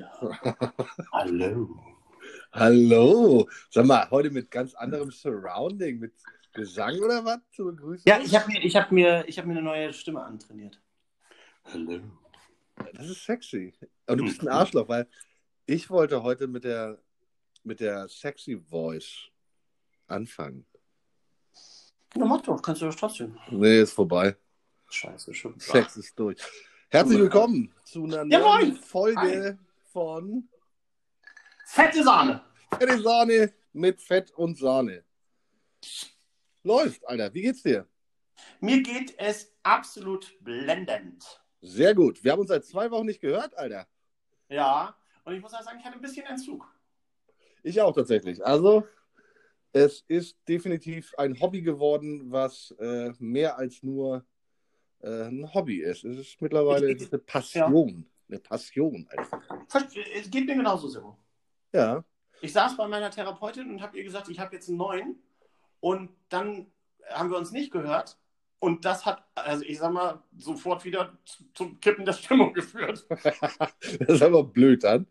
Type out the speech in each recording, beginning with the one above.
Hallo. Hallo. Sag mal, heute mit ganz anderem Surrounding, mit Gesang oder was zur Begrüßung? Ja, ich habe mir, ich hab mir, ich hab mir eine neue Stimme antrainiert. Hallo. Das ist sexy. Aber du bist ein Arschloch, weil ich wollte heute mit der, mit der sexy Voice anfangen. Na, mach doch, kannst du doch trotzdem. Nee, ist vorbei. Scheiße, schon. Sex ist durch. Herzlich willkommen zu einer Ja, neuen. Folge von Fette Sahne. Fette Sahne mit Fett und Sahne. Läuft, Alter. Wie geht's dir? Mir geht es absolut blendend. Sehr gut. Wir haben uns seit zwei Wochen nicht gehört, Alter. Ja, und ich muss auch sagen, ich hatte ein bisschen Entzug. Ich auch tatsächlich. Also, es ist definitiv ein Hobby geworden, was äh, mehr als nur äh, ein Hobby ist. Es ist mittlerweile eine Passion. Eine Passion einfach. Es geht mir genauso, Sebo. Ja. Ich saß bei meiner Therapeutin und habe ihr gesagt, ich habe jetzt einen neuen. Und dann haben wir uns nicht gehört. Und das hat, also ich sag mal, sofort wieder zu- zum Kippen der Stimmung geführt. das ist aber blöd dann.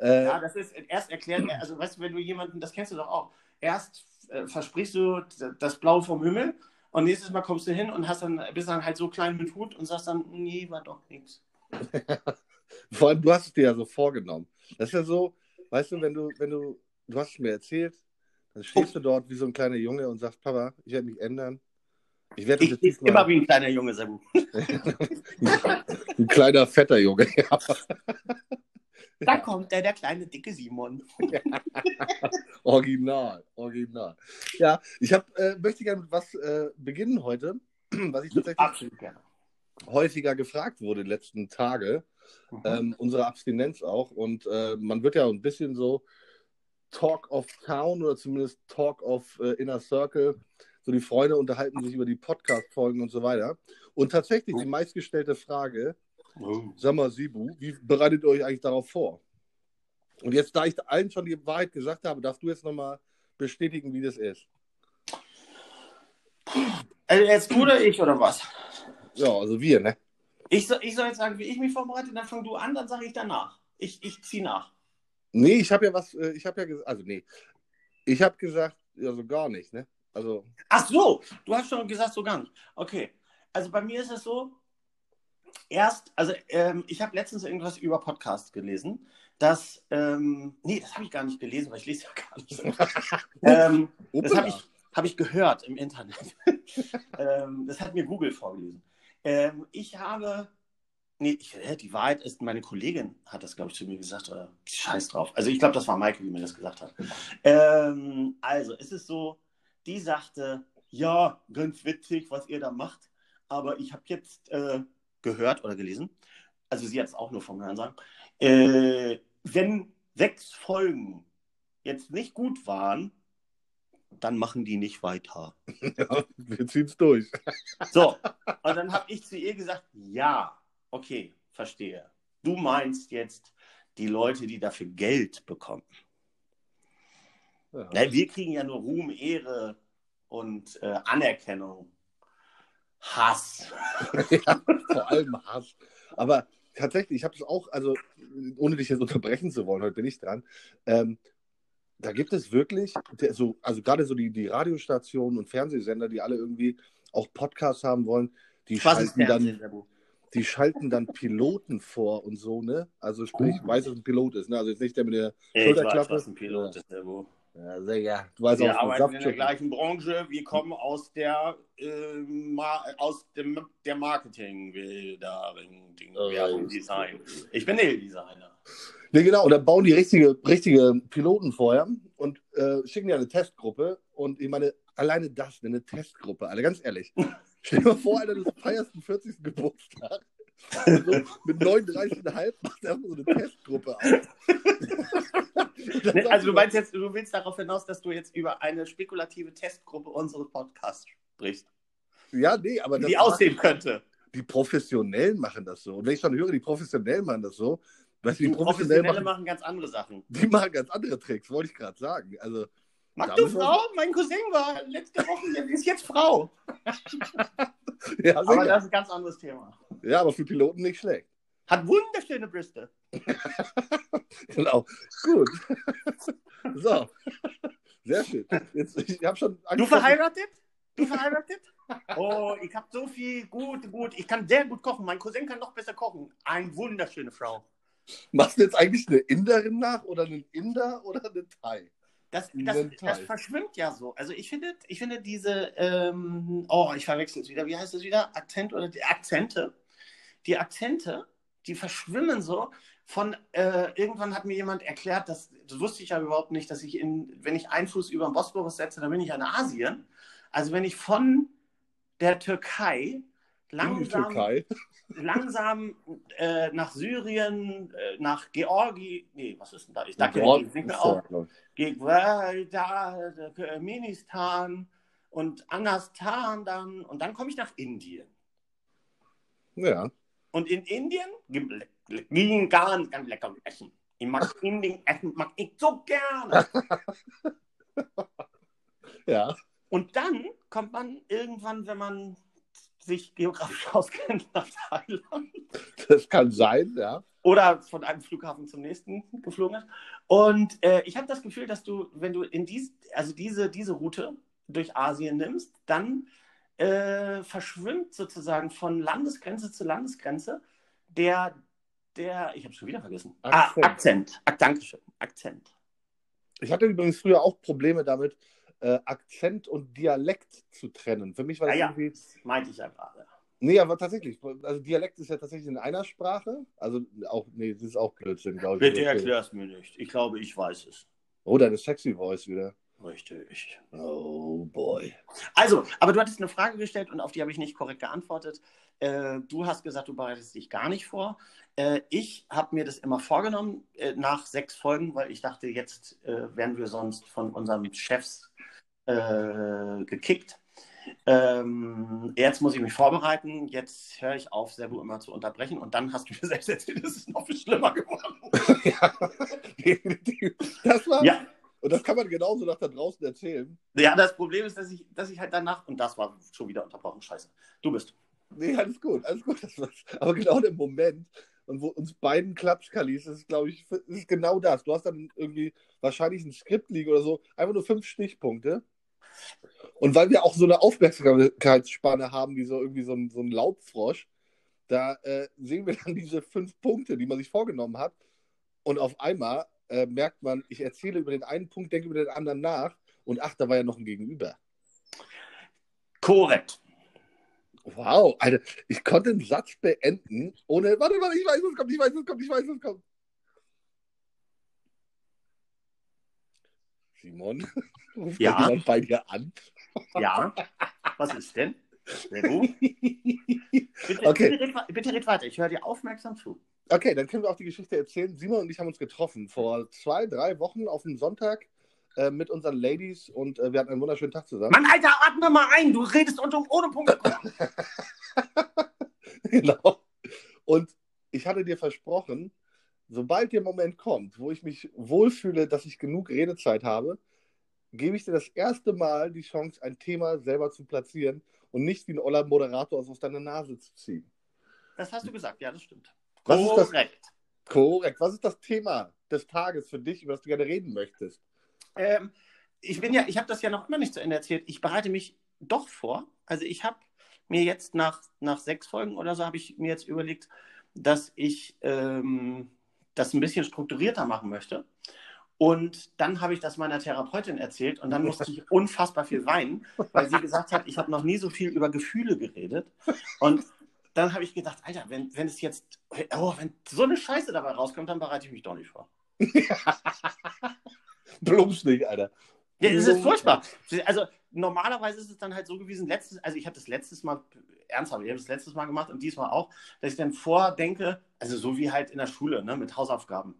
Äh, Ja, das ist erst erklärt, also weißt du, wenn du jemanden, das kennst du doch auch, erst äh, versprichst du das Blau vom Himmel und nächstes Mal kommst du hin und hast dann, bist dann halt so klein mit Hut und sagst dann, nee, war doch nichts. Vor allem, du hast es dir ja so vorgenommen. Das ist ja so, weißt du, wenn du, wenn du, du hast es mir erzählt, dann stehst du dort wie so ein kleiner Junge und sagst, Papa, ich werde mich ändern. Ich werde Ich jetzt immer wie ein kleiner Junge, Sabu. ein kleiner, fetter Junge. Ja. Da kommt der, der kleine, dicke Simon. Original, original. Ja, ich hab, äh, möchte gerne mit was äh, beginnen heute, was ich tatsächlich häufiger gefragt wurde in den letzten Tage. Mhm. ähm, unsere Abstinenz auch. Und äh, man wird ja ein bisschen so Talk of Town oder zumindest Talk of äh, Inner Circle. So die Freunde unterhalten sich über die Podcast-Folgen und so weiter. Und tatsächlich die meistgestellte Frage, Oh. sag mal, Sibu, wie bereitet ihr euch eigentlich darauf vor? Und jetzt, da ich allen schon die Wahrheit gesagt habe, darfst du jetzt nochmal bestätigen, wie das ist. Also jetzt du oder ich oder was? Ja, also wir, ne? Ich soll, ich soll jetzt sagen, wie ich mich vorbereite, dann fang du an, dann sage ich danach. Ich, ich ziehe nach. Nee, ich habe ja was, äh, ich habe ja gesagt, also nee, ich habe gesagt, also gar nicht, ne? Also, Ach so, du hast schon gesagt, so gar nicht. Okay. Also bei mir ist es so, erst, also ähm, ich habe letztens irgendwas über Podcasts gelesen, dass, ähm, nee, das habe ich gar nicht gelesen, weil ich lese ja gar nicht. ähm, das habe ich, hab ich gehört im Internet. ähm, das hat mir Google vorgelesen. Ähm, ich habe, nee, ich, die Wahrheit ist, meine Kollegin hat das, glaube ich, zu mir gesagt, oder scheiß drauf. Also ich glaube, das war Maike, die mir das gesagt hat. Ähm, also, es ist so, die sagte, ja, ganz witzig, was ihr da macht, aber ich habe jetzt äh, gehört oder gelesen, also sie hat es auch nur vom Hören sagen, äh, wenn sechs Folgen jetzt nicht gut waren, dann machen die nicht weiter. Ja, wir ziehen es durch. So, und dann habe ich zu ihr gesagt, ja, okay, verstehe. Du meinst jetzt die Leute, die dafür Geld bekommen. Ja. Na, wir kriegen ja nur Ruhm, Ehre und äh, Anerkennung. Hass. ja, vor allem Hass. Aber tatsächlich, ich habe es auch, also ohne dich jetzt unterbrechen zu wollen, heute bin ich dran. Ähm, da gibt es wirklich, der, so, also gerade so die, die Radiostationen und Fernsehsender, die alle irgendwie auch Podcasts haben wollen, die Was schalten dann, die schalten dann Piloten vor und so, ne? Also sprich, ich weiß, dass es ein Pilot ist, ne? Also jetzt nicht der mit der Ich weiß, Schulterklappe. was ein Pilot ist, Sabu. Ja, sehr, ja. Du weißt Wir auch, arbeiten in der gleichen Branche. Wir kommen aus der, äh, Ma aus dem, der Marketing, Ding, Oh, Werbung, Design. Ich bin Designer. Ne, genau, und dann bauen die richtige, richtige Piloten vorher und äh, schicken ja eine Testgruppe. Und ich meine, alleine das, eine Testgruppe, Alter, ganz ehrlich. Stell dir mal vor, Alter, du feierst den 40. Geburtstag. Und so mit 39,5 macht er so eine Testgruppe auf. Also du meinst jetzt, du willst darauf hinaus, dass du jetzt über eine spekulative Testgruppe unseres Podcasts sprichst, Ja, nee, aber die aussehen könnte. die Professionellen machen das so. Und wenn ich schon höre, die Professionellen machen das so, weißt du, die Professionelle machen, machen ganz andere Sachen. die machen ganz andere Tricks, wollte ich gerade sagen. Also, Mag du Frau? Mein Cousin war letzte Woche, ist jetzt Frau. ja, Aber sicher. das ist ein ganz anderes Thema. ja, aber für Piloten nicht schlecht. Hat wunderschöne Brüste. Genau. Gut. So. Sehr schön. Jetzt, ich habe schon Du verheiratet? Du verheiratet? Oh, ich habe so viel. Gut, gut. Ich kann sehr gut kochen. Mein Cousin kann noch besser kochen. Eine wunderschöne Frau. Machst du jetzt eigentlich eine Inderin nach oder einen Inder oder einen Thai? Das, das, das verschwimmt ja so. Also ich finde, ich finde diese, ähm, oh, ich verwechsel es wieder. Wie heißt es wieder? Akzent oder die Akzente? Die Akzente, die verschwimmen so. Von äh, irgendwann hat mir jemand erklärt, dass, das wusste ich ja überhaupt nicht, dass ich in, wenn ich einen Fuß über den Bosporus setze, dann bin ich in Asien. Also wenn ich von der Türkei langsam Türkei. Langsam äh, nach Syrien, äh, nach Georgien, nee, was ist denn da? Ich dachte, Georg- ich nicht mehr ist auf. ja, glaub ich. Gegen da, Turkmenistan und Anastan dann und dann komme ich nach Indien. Ja. Und in Indien gibt es ganz, ganz lecker Essen. Ich mag Indien essen, mag ich so gerne. Ja. Und dann kommt man irgendwann, wenn man sich geografisch auskennt, nach Thailand. Das kann sein, ja. oder von einem Flughafen zum nächsten geflogen ist. Und äh, ich habe das Gefühl, dass du, wenn du in dies, also diese, diese Route durch Asien nimmst, dann äh, verschwimmt sozusagen von Landesgrenze zu Landesgrenze der, der ich habe schon wieder vergessen. Akzent. Ah, Akzent. Ak Dankeschön. Akzent. Ich hatte übrigens früher auch Probleme damit, äh, Akzent und Dialekt zu trennen. Für mich war das Ja, ja. irgendwie. Meinte ich ja gerade. Nee, aber tatsächlich. Also Dialekt ist ja tatsächlich in einer Sprache. Also auch, nee, das ist auch Blödsinn, glaube ich. Bitte erklär's mir nicht. Ich glaube, ich weiß es. Oh, deine sexy Voice wieder. Richtig. Oh boy. Also, aber du hattest eine Frage gestellt und auf die habe ich nicht korrekt geantwortet. Äh, du hast gesagt, du bereitest dich gar nicht vor. Äh, ich habe mir das immer vorgenommen äh, nach sechs Folgen, weil ich dachte, jetzt äh, werden wir sonst von unseren Chefs äh, gekickt. Ähm, jetzt muss ich mich vorbereiten. Jetzt höre ich auf, Servo immer zu unterbrechen. Und dann hast du mir selbst erzählt, es ist noch viel schlimmer geworden. ja. Das war. Ja, Und das kann man genauso nach da draußen erzählen. ja, das Problem ist, dass ich, dass ich halt danach, und das war schon wieder unterbrochen, scheiße. Du bist. Nee, alles gut, alles gut. Aber genau der Moment, und wo uns beiden Klatschkalis, das ist, glaube ich, ist genau das. Du hast dann irgendwie wahrscheinlich ein Skript liegen oder so, einfach nur fünf Stichpunkte. Und weil wir auch so eine Aufmerksamkeitsspanne haben, wie so irgendwie so ein, so ein Laubfrosch, da äh, sehen wir dann diese fünf Punkte, die man sich vorgenommen hat. Und auf einmal äh, merkt man, ich erzähle über den einen Punkt, denke über den anderen nach. Und ach, da war ja noch ein Gegenüber. Korrekt. Wow, Alter, ich konnte einen Satz beenden, ohne. Warte, warte, ich weiß, was kommt, ich weiß, was kommt, ich weiß, was kommt. Simon, ruft Ja? jemand bei dir an? Ja. Was ist denn? Bitte, Okay. bitte, red, bitte red weiter. Ich höre dir aufmerksam zu. Okay, dann können wir auch die Geschichte erzählen. Simon und ich haben uns getroffen vor zwei, drei Wochen auf dem Sonntag äh, mit unseren Ladies und äh, wir hatten einen wunderschönen Tag zusammen. Mann, Alter, atme mal ein. Du redest unter, ohne Punkt. genau. Und ich hatte dir versprochen, sobald der Moment kommt, wo ich mich wohlfühle, dass ich genug Redezeit habe, gebe ich dir das erste Mal die Chance, ein Thema selber zu platzieren und nicht wie ein oller Moderator aus deiner Nase zu ziehen. Das hast du gesagt. Ja, das stimmt. Was ist das? Korrekt. Korrekt. Was ist das Thema des Tages für dich, über das du gerne reden möchtest? Ähm, ich bin ja, ich habe das ja noch immer nicht zu Ende erzählt. Ich bereite mich doch vor. Also ich habe mir jetzt nach, nach sechs Folgen oder so habe ich mir jetzt überlegt, dass ich ähm, das ein bisschen strukturierter machen möchte. Und dann habe ich das meiner Therapeutin erzählt und dann musste ich unfassbar viel weinen, weil sie gesagt hat, ich habe noch nie so viel über Gefühle geredet. Und dann habe ich gedacht, Alter, wenn, wenn es jetzt, oh, wenn so eine Scheiße dabei rauskommt, dann bereite ich mich doch nicht vor. Plumpst nicht, Alter. Ja, es ist furchtbar. Also normalerweise ist es dann halt so gewesen, letztes, also ich habe das letztes Mal, ernsthaft, ich habe das letztes Mal gemacht und diesmal auch, dass ich dann vordenke, also so wie halt in der Schule, ne, mit Hausaufgaben.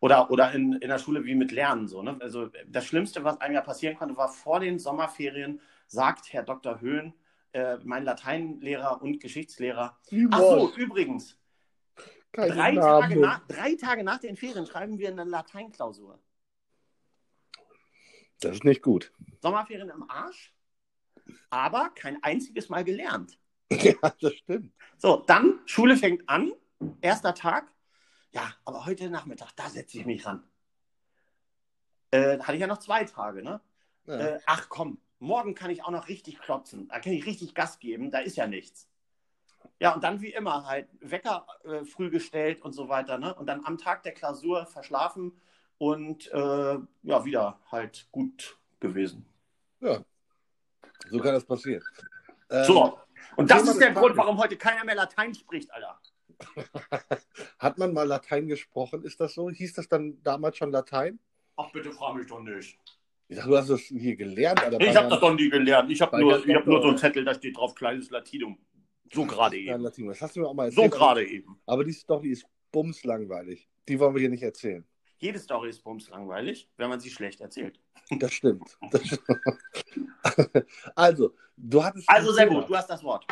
Oder, oder in, in der Schule wie mit Lernen, so, ne? Also das Schlimmste, was einem ja passieren konnte, war vor den Sommerferien, sagt Herr Dr. Höhn, äh, mein Lateinlehrer und Geschichtslehrer. Ach so, übrigens, drei. Tage, nach, drei Tage nach den Ferien schreiben wir eine Lateinklausur. Das ist nicht gut. Sommerferien im Arsch, aber kein einziges Mal gelernt. Ja, das stimmt. So, dann Schule fängt an. erster Tag. Ja, aber heute Nachmittag, da setze ich mich ran. Äh, hatte ich ja noch zwei Tage, ne? Ja. Äh, ach komm, morgen kann ich auch noch richtig klotzen. Da kann ich richtig Gas geben, da ist ja nichts. Ja, und dann wie immer halt Wecker äh, früh gestellt und so weiter, ne? Und dann am Tag der Klausur verschlafen und äh, ja, wieder halt gut gewesen. ja. So kann das passieren. Ähm, So, und das ist der Grund, Tages. warum heute keiner mehr Latein spricht, Alter. Hat man mal Latein gesprochen? Ist das so? Hieß das dann damals schon Latein? Ach, bitte frag mich doch nicht. Ich dachte, du hast das hier gelernt. Alter, Ich habe das doch nie gelernt. Ich habe nur, ich hab nur so einen Zettel, da steht drauf kleines Latinum. So gerade Ja, eben. Latin. Das hast du mir auch mal So erzählt. gerade eben. Aber die Story ist bumslangweilig. Die wollen wir hier nicht erzählen. Jede Story ist bums langweilig, wenn man sie schlecht erzählt. Das stimmt. Das stimmt. also, du hattest. Also sehr gut, du hast das Wort.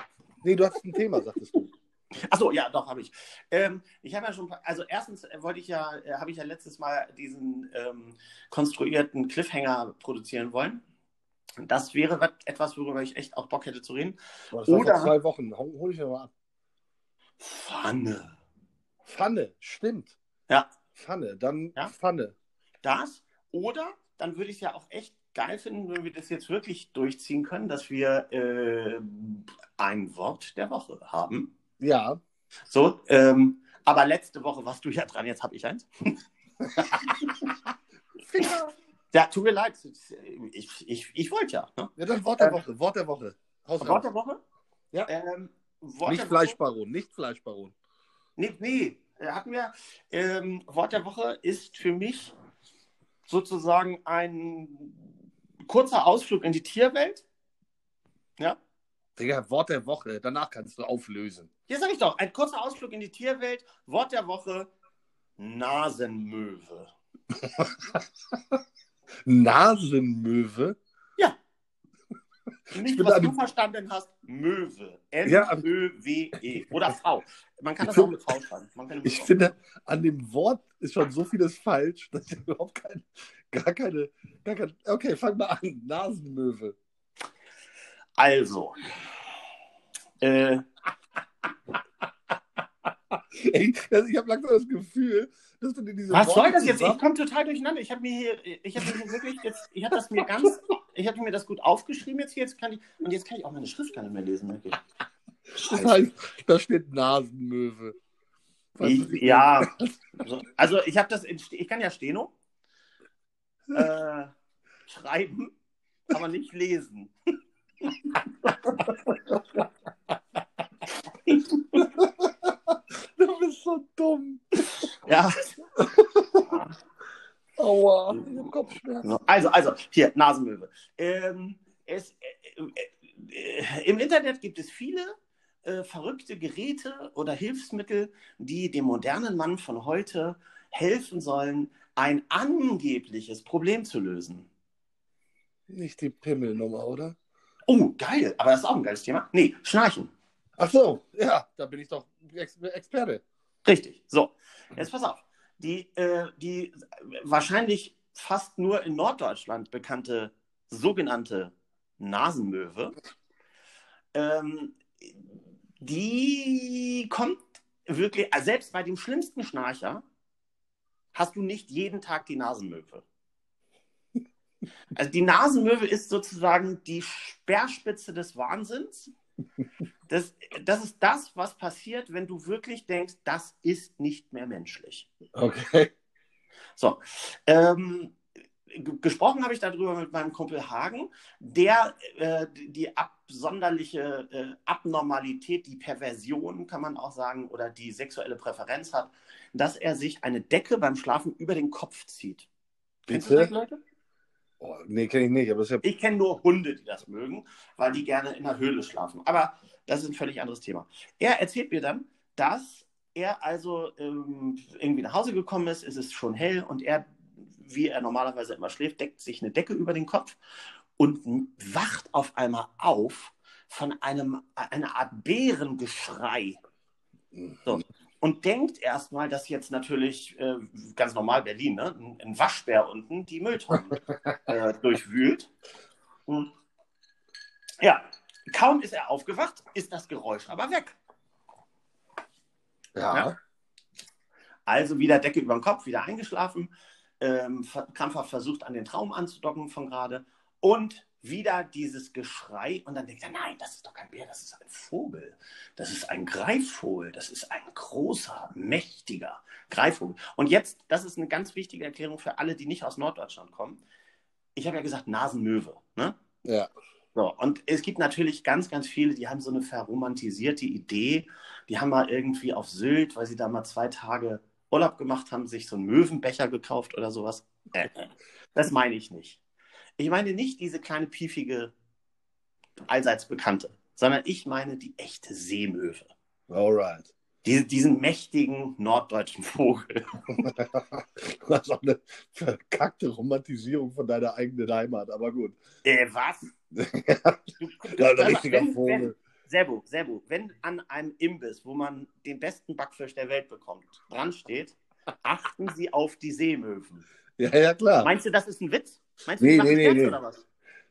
Nee, du hattest ein Thema, sagtest du. Achso, ja, doch, habe ich. Ähm, ich habe ja schon, also erstens wollte ich ja, äh, habe ich ja letztes Mal diesen ähm, konstruierten Cliffhanger produzieren wollen. Das wäre wat- etwas, worüber ich echt auch Bock hätte zu reden. Boah, Das war Oder- zwei Wochen. Hol, hol ich mir mal ab. Pfanne. Pfanne, stimmt. Ja. Pfanne, dann Ja. Pfanne. Das. Oder dann würde ich es ja auch echt geil finden, wenn wir das jetzt wirklich durchziehen können, dass wir äh, ein Wort der Woche haben. Ja. So, ähm, aber letzte Woche warst du ja dran, jetzt habe ich eins. Ja, tut mir leid. Ich, ich, ich wollte ja. Ne? Ja, dann Wort der Ähm, Woche. Wort der Woche. Haus Wort der Woche? Ja. Ähm, Wort Nicht Fleischbaron, nicht Fleischbaron. Nee, nee. Äh, Hatten wir. Ähm, Wort der Woche ist für mich sozusagen ein kurzer Ausflug in die Tierwelt. Ja. Digga, Wort der Woche. Danach kannst du auflösen. Hier sage ich doch, ein kurzer Ausflug in die Tierwelt. Wort der Woche: Nasenmöwe. Nasenmöwe. Nicht, was du verstanden hast, Möwe. M-Ö-W-E. Oder V. Man kann das auch mit V schreiben. Ich finde, an dem Wort ist schon so vieles falsch, dass ich überhaupt kein, gar keine, gar kein. Okay, fang mal an. Nasenmöwe. Also. Äh, Ey, also ich habe langsam das Gefühl, dass du dir diese was Worte soll das jetzt? Ich komme total durcheinander. Ich habe mir hier, ich habe mir wirklich jetzt, ich habe das mir ganz, ich habe mir das gut aufgeschrieben jetzt hier. Jetzt kann ich, und jetzt kann ich auch meine Schrift gar nicht mehr lesen. ich. Das heißt, da steht Nasenmöwe. Ich, ja. So, also ich habe das, in, ich kann ja Steno äh, schreiben, aber nicht lesen. Du bist so dumm. Ja. Aua, ich hab Kopfschmerzen. So, Also, also, hier, Nasenmöwe. Ähm, es, äh, äh, äh, Im Internet gibt es viele äh, verrückte Geräte oder Hilfsmittel, die dem modernen Mann von heute helfen sollen, ein angebliches Problem zu lösen. Nicht die Pimmelnummer, oder? Oh, geil, aber das ist auch ein geiles Thema. Nee, Schnarchen. Ach so, ja, da bin ich doch Ex Experte. Richtig. So, jetzt pass auf. Die, äh, die wahrscheinlich fast nur in Norddeutschland bekannte sogenannte Nasenmöwe, ähm, die kommt wirklich, also selbst bei dem schlimmsten Schnarcher hast du nicht jeden Tag die Nasenmöwe. Also die Nasenmöwe ist sozusagen die Speerspitze des Wahnsinns. Das, das ist das, was passiert, wenn du wirklich denkst, das ist nicht mehr menschlich. Okay. So, ähm, gesprochen habe ich darüber mit meinem Kumpel Hagen, der äh, die absonderliche äh, Abnormalität, die Perversion, kann man auch sagen, oder die sexuelle Präferenz hat, dass er sich eine Decke beim Schlafen über den Kopf zieht. Kennst du Bitte? das, Leute? Oh, nee, kenne ich nicht, aber ja. Ich kenne nur Hunde, die das mögen, weil die gerne in der Höhle schlafen. Aber das ist ein völlig anderes Thema. Er erzählt mir dann, dass er also ähm, irgendwie nach Hause gekommen ist, es ist schon hell und er, wie er normalerweise immer schläft, deckt sich eine Decke über den Kopf und wacht auf einmal auf von einem, einer Art Bärengeschrei So. und denkt erstmal, dass jetzt natürlich äh, ganz normal Berlin, ne, ein, ein Waschbär unten die Mülltonnen äh, durchwühlt. Und ja, kaum ist er aufgewacht, ist das Geräusch aber weg. Ja. Also wieder Decke über den Kopf, wieder eingeschlafen, ähm, krampfhaft versucht, an den Traum anzudocken von gerade und wieder dieses Geschrei und dann denkt er, nein, das ist doch kein Bär, das ist ein Vogel. Das ist ein Greifvogel, das ist ein großer, mächtiger Greifvogel. Und jetzt, das ist eine ganz wichtige Erklärung für alle, die nicht aus Norddeutschland kommen. Ich habe ja gesagt Nasenmöwe, ne? Ja. So, und es gibt natürlich ganz, ganz viele, die haben so eine verromantisierte Idee. Die haben mal irgendwie auf Sylt, weil sie da mal zwei Tage Urlaub gemacht haben, sich so einen Möwenbecher gekauft oder sowas. Äh, das meine ich nicht. Ich meine nicht diese kleine piefige, allseits bekannte, sondern ich meine die echte Seemöwe. Alright. Die, diesen mächtigen norddeutschen Vogel. Du hast auch eine verkackte Romantisierung von deiner eigenen Heimat, aber gut. Äh, was? Ja, ein richtiger wenn- Vogel. Wenn, Servo, Servo, wenn an einem Imbiss, wo man den besten Backfisch der Welt bekommt, dran steht, achten Sie auf die Seemöwen. Ja, ja, klar. Meinst du, das ist ein Witz? Meinst du, Nee, nee, nee, nee. oder was?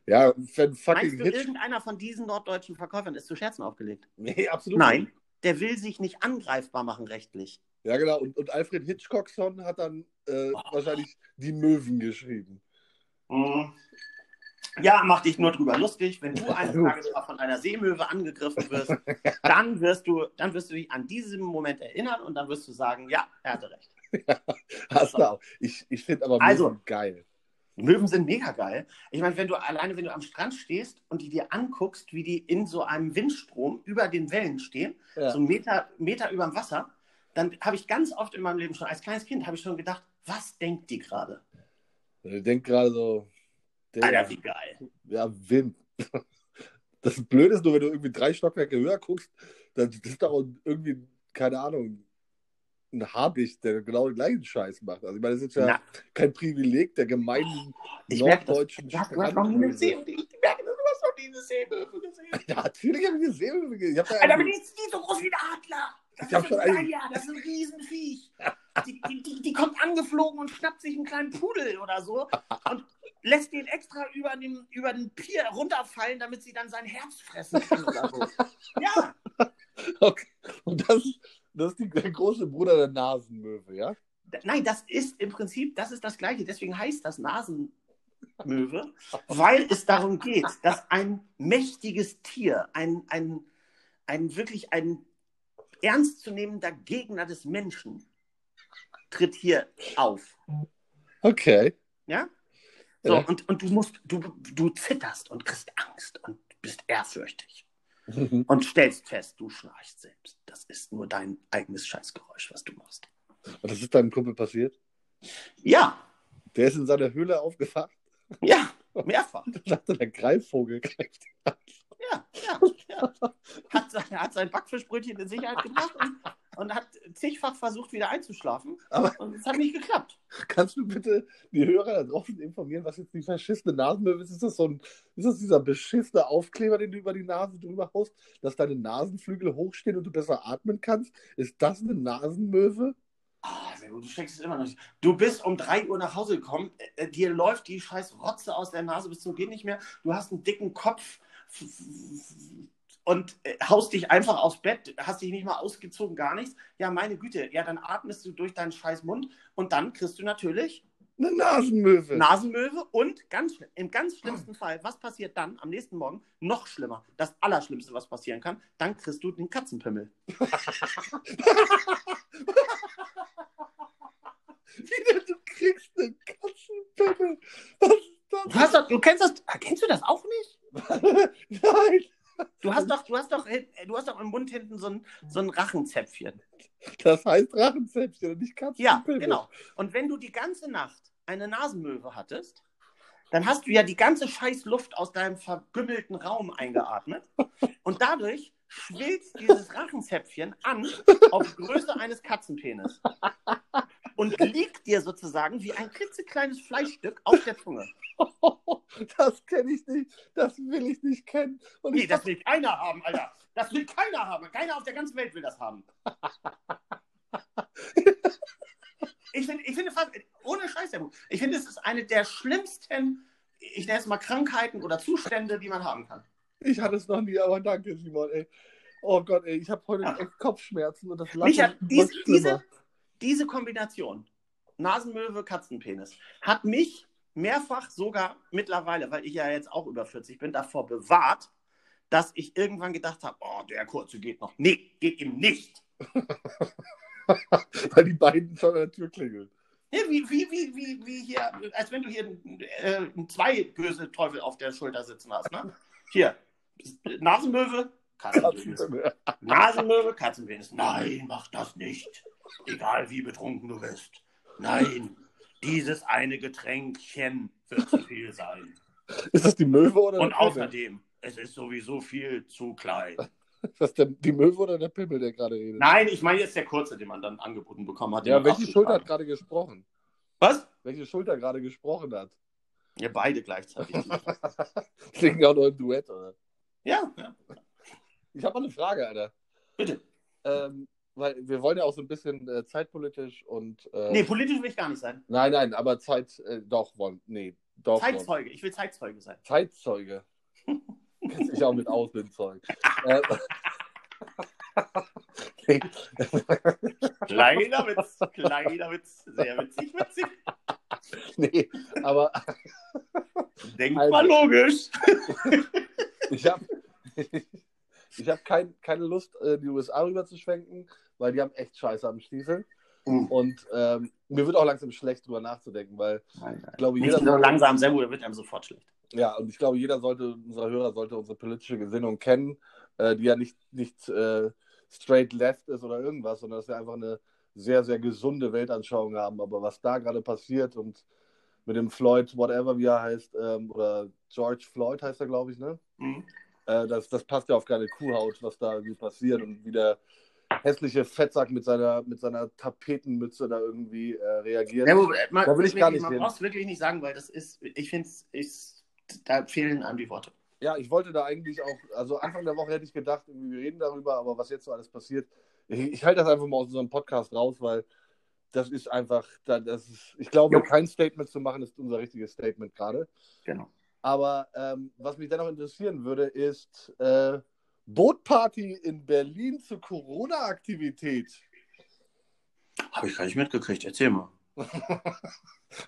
Ja, wenn fucking Meinst du, Hitch. irgendeiner von diesen norddeutschen Verkäufern ist zu Scherzen aufgelegt? Nee, absolut. Nein, nicht. Der will sich nicht angreifbar machen rechtlich. Ja, genau. Und, und Alfred Hitchcockson hat dann äh, Oh. wahrscheinlich die Möwen geschrieben. Mhm. Ja, mach dich nur drüber lustig. Wenn du eines Tages mal von einer Seemöwe angegriffen wirst, dann wirst du, dann wirst du dich an diesen Moment erinnern und dann wirst du sagen, ja, er hatte recht. Hast du auch. Ich, ich finde aber Möwen Also. geil. Möwen sind mega geil. Ich meine, wenn du alleine, wenn du am Strand stehst und die dir anguckst, wie die in so einem Windstrom über den Wellen stehen, Ja. so einen Meter, Meter über dem Wasser, dann habe ich ganz oft in meinem Leben schon, als kleines Kind, habe ich schon gedacht, was denkt die gerade? Ich denke gerade so, der, Alter, wie geil. ja, Wind. Das Blöde ist nur, wenn du irgendwie drei Stockwerke höher guckst, dann ist da auch irgendwie, keine Ahnung, ein Habicht, der genau den gleichen Scheiß macht. Also ich meine, das ist ja Na, kein Privileg der gemeinen ich merke das. norddeutschen Du hast, du hast noch nie eine. Seemöwe. Ich merke, du hast noch nie eine gesehen. Ja, natürlich habe ich eine Seemöwe gesehen. Ich Alter, aber die ist, ist so groß wie ein Adler. Das Ich ist schon ein einen- Geier, das ist ein Riesenviech. Die, die, die, die kommt angeflogen und schnappt sich einen kleinen Pudel oder so und lässt den extra über den, über den Pier runterfallen, damit sie dann sein Herz fressen kann oder so. Ja, Okay. Und das, das ist die, der große Bruder der Nasenmöwe, ja? nein, das ist im Prinzip, das ist das Gleiche. Deswegen heißt das Nasenmöwe, weil es darum geht, dass ein mächtiges Tier, ein, ein, ein wirklich ein ernstzunehmender Gegner des Menschen, tritt hier auf. Okay. Ja? So, Ja. und, und du musst, du, du zitterst und kriegst Angst und bist ehrfürchtig Mhm. und stellst fest, du schnarchst selbst. Das ist nur dein eigenes Scheißgeräusch, was du machst. Und das ist deinem Kumpel passiert? Ja, Der ist in seiner Höhle aufgewacht ja, mehrfach. und dachte, der Greifvogel greift. Ja, ja, ja. Hat, sein- hat sein Backfischbrötchen in Sicherheit gebracht und, und hat zigfach versucht, wieder einzuschlafen. Aber- und es hat nicht geklappt. Kannst du bitte die Hörer da draußen informieren, was jetzt die verschissene Nasenmöwe ist? Ist das so ein, ist das dieser beschissene Aufkleber, den du über die Nase drüber haust, dass deine Nasenflügel hochstehen und du besser atmen kannst? Ist das eine Nasenmöwe? Ah, sehr gut, du steckst es immer noch nicht. Du bist um 3 Uhr nach Hause gekommen, äh, dir läuft die scheiß Rotze aus der Nase bis zum Geht nicht mehr. Du hast einen dicken Kopf und äh, haust dich einfach aufs Bett, hast dich nicht mal ausgezogen, gar nichts. Ja, meine Güte, ja, dann atmest du durch deinen scheiß Mund und dann kriegst du natürlich Eine Nasenmöwe. Nasenmöwe und ganz im ganz schlimmsten Fall, was passiert dann am nächsten Morgen? Noch schlimmer. Das Allerschlimmste, was passieren kann, dann kriegst du den Katzenpimmel. Wie denn, du kriegst einen Katzenpimmel? Was ist Du, das? hast doch, du kennst das, kennst du das auch nicht? Nein, Du hast doch, du hast doch, äh, du hast doch im Mund hinten so ein, so ein Rachenzäpfchen. das heißt Rachenzäpfchen und nicht Ja, Katzenpimmel. genau. Und wenn du die ganze Nacht eine Nasenmöwe hattest, dann hast du ja die ganze scheiß Luft aus deinem vergümmelten Raum eingeatmet. Und dadurch schwillt dieses Rachenzäpfchen an auf Größe eines Katzenpenis. Und liegt dir sozusagen wie ein klitzekleines Fleischstück auf der Zunge. Das kenne ich nicht, das will ich nicht kennen. Und Nee, ich das will keiner haben, Alter. Das will keiner haben. Keiner auf der ganzen Welt will das haben. Ich finde, ich finde fast, ohne Scheiß, ich finde, es ist eine der schlimmsten, ich nenne es mal Krankheiten oder Zustände, die man haben kann. Ich hatte es noch nie, aber danke, Simon. Ey. Oh Gott, ey, ich habe heute echt Kopfschmerzen und das Lachen diese, schlimmer. diese Kombination, Nasenmöwe, Katzenpenis, hat mich mehrfach sogar mittlerweile, weil ich ja jetzt auch über 40 bin, davor bewahrt, dass ich irgendwann gedacht habe, oh, der kurze geht noch. Nee, geht ihm nicht. Weil die beiden schon an der Tür klingeln. Ja, wie, wie, wie, wie, wie hier, als wenn du hier äh, zwei böse Teufel auf der Schulter sitzen hast. Ne? Hier, Nasenmöwe, Katzenpenis. Nasenmöwe, Katzenpenis. Nein, mach das nicht. Egal wie betrunken du bist. Nein, dieses eine Getränkchen wird zu viel sein. Ist das die Möwe oder Und der Pimmel? außerdem, es ist sowieso viel zu klein. Ist das der, die Möwe oder der Pimmel, der gerade redet? Nein, ich meine jetzt der kurze, den man dann angeboten bekommen hat. Ja, welche Schulter hat gerade gesprochen? Was? Welche Schulter gerade gesprochen hat? Ja, beide gleichzeitig. Klingen auch noch im Duett, oder? ja, ja, Ich habe mal eine Frage, Alter. bitte. Ähm, weil wir wollen ja auch so ein bisschen äh, zeitpolitisch und. Äh, Nee, politisch will ich gar nicht sein. Nein, nein, aber Zeit. Äh, doch, wollen. Nee, doch. wollen. Zeitzeuge, ich will Zeitzeuge sein. Zeitzeuge. Dich auch mit aus, mit Zeug. äh. Kleiner Witz, kleiner Witz, sehr witzig, witzig. nee, aber Denk Also. mal logisch. ich habe ich hab kein, keine Lust, äh, die USA rüber zu schwenken, weil die haben echt Scheiße am Stiefel. Mhm. Und ähm, mir wird auch langsam schlecht, drüber nachzudenken, weil ich glaube, Nicht jeder, so langsam, sehr gut, wird einem sofort schlecht. ja, und ich glaube, jeder sollte, unserer Hörer sollte unsere politische Gesinnung kennen, äh, die ja nicht, nicht äh, straight left ist oder irgendwas, sondern dass wir einfach eine sehr, sehr gesunde Weltanschauung haben. Aber was da gerade passiert und mit dem Floyd, whatever wie er heißt, ähm, oder George Floyd heißt er, glaube ich, ne? Mhm. Äh, das, das passt ja auf keine Kuhhaut, was da irgendwie passiert und wie der hässliche Fettsack mit seiner, mit seiner Tapetenmütze da irgendwie äh, reagiert. Ja, wo- man, Da will ich wirklich, gar nicht Man braucht es wirklich nicht sagen, weil das ist, ich finde es, da fehlen einem die Worte. Ja, ich wollte da eigentlich auch, also Anfang der Woche hätte ich gedacht, wir reden darüber, aber was jetzt so alles passiert, ich, ich halte das einfach mal aus unserem Podcast raus, weil das ist einfach, da- das ist, ich glaube, Jo. kein Statement zu machen, ist unser richtiges Statement gerade. Genau. Aber ähm, was mich dennoch interessieren würde, ist äh, Bootparty in Berlin zur Corona-Aktivität. Habe ich gar nicht mitgekriegt, erzähl mal.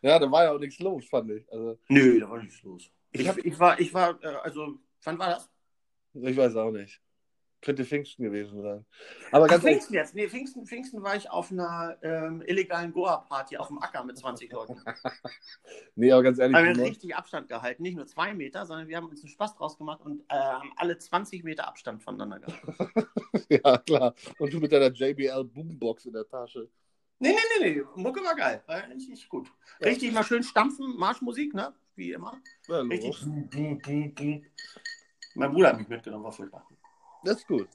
Ja, da war ja auch nichts los, fand ich. Also, Nö, da war nichts los. Ich, hab, ich war, ich war, äh, also, wann war das? ich weiß auch nicht. Könnte Pfingsten gewesen sein. Aber Ach, ganz ehrlich, Pfingsten jetzt. Nee, Pfingsten, Pfingsten war ich auf einer ähm, illegalen Goa-Party auf dem Acker mit 20 Leuten. nee, aber ganz ehrlich, Aber wir haben richtig Abstand gehalten. Nicht nur zwei Meter, sondern wir haben uns einen Spaß draus gemacht und äh, haben alle 20 Meter Abstand voneinander gehabt. ja klar. Und du mit deiner JBL Boombox in der Tasche. Nee, nee, nee, nee. Mucke war geil. War richtig gut. Ja. Richtig mal schön stampfen, Marschmusik, ne? Wie immer. Ja, Richtig. Mein Bruder hat mich mitgenommen, war furchtbar. Das ist gut.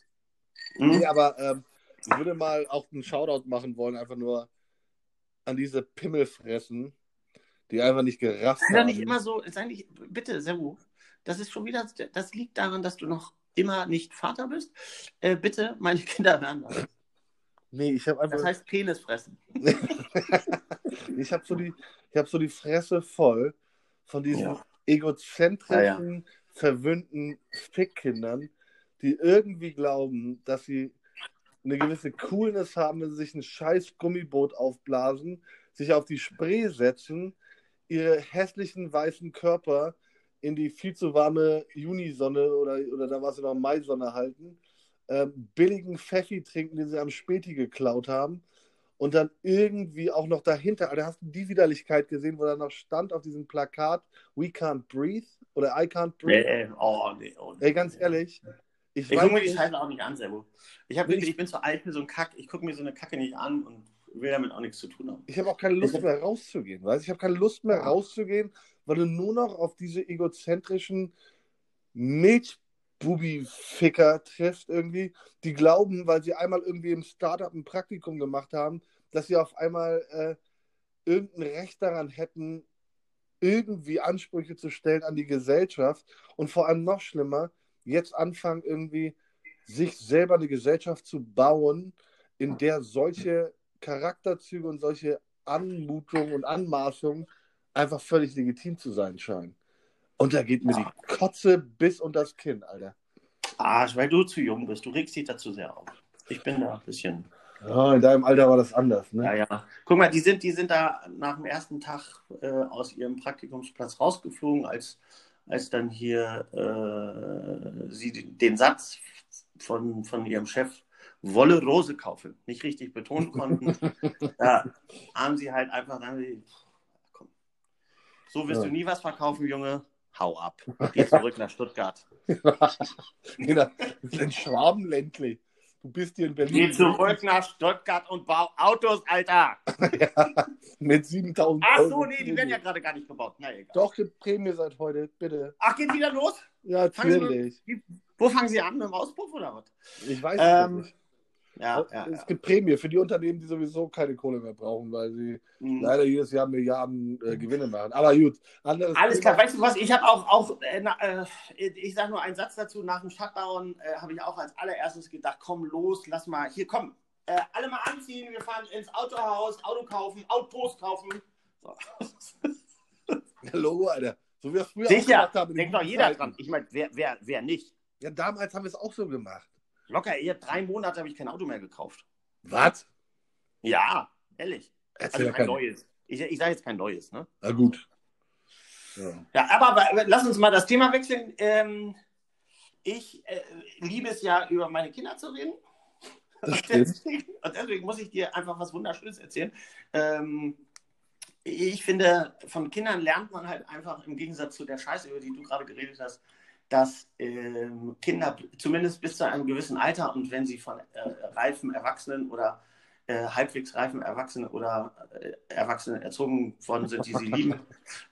Mhm. Nee, aber ähm, ich würde mal auch einen Shoutout machen wollen, einfach nur an diese Pimmelfressen, die einfach nicht gerafft doch haben. nicht immer so, sei nicht, bitte, Seru, das ist schon wieder, das liegt daran, dass du noch immer nicht Vater bist. Äh, bitte, meine Kinder werden das. Nee, ich habe einfach. Das heißt Penis fressen. ich habe so, die- ich hab so die Fresse voll von diesen Ja. egozentrischen, verwöhnten Fickkindern, die irgendwie glauben, dass sie eine gewisse Coolness haben, wenn sie sich ein scheiß Gummiboot aufblasen, sich auf die Spree setzen, ihre hässlichen weißen Körper in die viel zu warme Junisonne oder, oder da war es ja noch Maisonne halten, ähm, billigen Pfeffi trinken, den sie am Späti geklaut haben und dann irgendwie auch noch dahinter, Alter, hast du die Widerlichkeit gesehen, wo da noch stand auf diesem Plakat We can't breathe oder I can't breathe? Nee, oh, nee, oh, nee. Ey, ganz ehrlich, ich, Ich gucke mir die Scheiße auch nicht an, Servo. Ich, hab ich- ich bin zu alt für so einen Kack. Ich gucke mir so eine Kacke nicht an und will damit auch nichts zu tun haben. Ich habe auch keine Lust Ich mehr rauszugehen, weißt Ich habe keine Lust mehr rauszugehen, weil du nur noch auf diese egozentrischen Milchbubi-Ficker triffst irgendwie, die glauben, weil sie einmal irgendwie im Startup ein Praktikum gemacht haben, dass sie auf einmal äh, irgendein Recht daran hätten, irgendwie Ansprüche zu stellen an die Gesellschaft und vor allem noch schlimmer, jetzt anfangen irgendwie sich selber eine Gesellschaft zu bauen, in der solche Charakterzüge und solche Anmutungen und Anmaßungen einfach völlig legitim zu sein scheinen. Und da geht mir die Kotze bis unter das Kinn, Alter. Arsch, weil du zu jung bist. Du regst dich dazu sehr auf. Ich bin da ein bisschen. Ja, in deinem Alter war das anders, ne? Ja, ja. Guck mal, die sind, die sind da nach dem ersten Tag äh, aus ihrem Praktikumsplatz rausgeflogen, als, als dann hier äh, sie den Satz von, von ihrem Chef Wolle Rose kaufen nicht richtig betonen konnten. da haben sie halt einfach dann, komm, so wirst Ja. du nie was verkaufen, Junge. Hau ab. Geh zurück nach Stuttgart. genau. Ein Schwabenländle. Du bist hier in Geh Berlin zurück nach Stuttgart und bau Autos, Alter. ja, mit 7000 Ach Euro. so, nee, die werden ja gerade gar nicht gebaut. Na egal. Doch, die Prämie seit heute, bitte. Ach, geht wieder los? Ja, Fangen Sie natürlich. Wo fangen Sie an? Mit dem Auspuff oder was? Ich weiß Ähm, nicht. Ja, ja, es gibt Prämie für die Unternehmen, die sowieso keine Kohle mehr brauchen, weil sie Mhm. leider jedes Jahr Milliarden äh, Gewinne machen. Aber gut, Alles Thema. klar, weißt du was? Ich habe auch, auch äh, na, äh, ich sage nur einen Satz dazu. Nach dem Shutdown äh, habe ich auch als allererstes gedacht: komm, los, lass mal, hier, komm, äh, alle mal anziehen. Wir fahren ins Autohaus, Auto kaufen, Autos kaufen. So. Logo, Alter. So wie wir es früher auch Sicher, gemacht haben. denkt doch jeder Zeiten. dran. Ich meine, wer, wer, wer nicht? Ja, damals haben wir es auch so gemacht. Locker, eher drei Monate habe ich kein Auto mehr gekauft. Was? Ja, ehrlich. Erzähl Also kein neues. Ich, ich sage jetzt kein neues, ne? Na gut. Ja. Ja, aber, aber lass uns mal das Thema wechseln. Ähm, ich äh, liebe es ja, über meine Kinder zu reden. Das Und deswegen, und deswegen muss ich dir einfach was Wunderschönes erzählen. Ähm, ich finde, von Kindern lernt man halt einfach im Gegensatz zu der Scheiße, über die du gerade geredet hast, dass ähm, Kinder zumindest bis zu einem gewissen Alter und wenn sie von äh, reifen Erwachsenen oder äh, halbwegs reifen Erwachsenen oder äh, Erwachsenen erzogen worden sind, die sie lieben,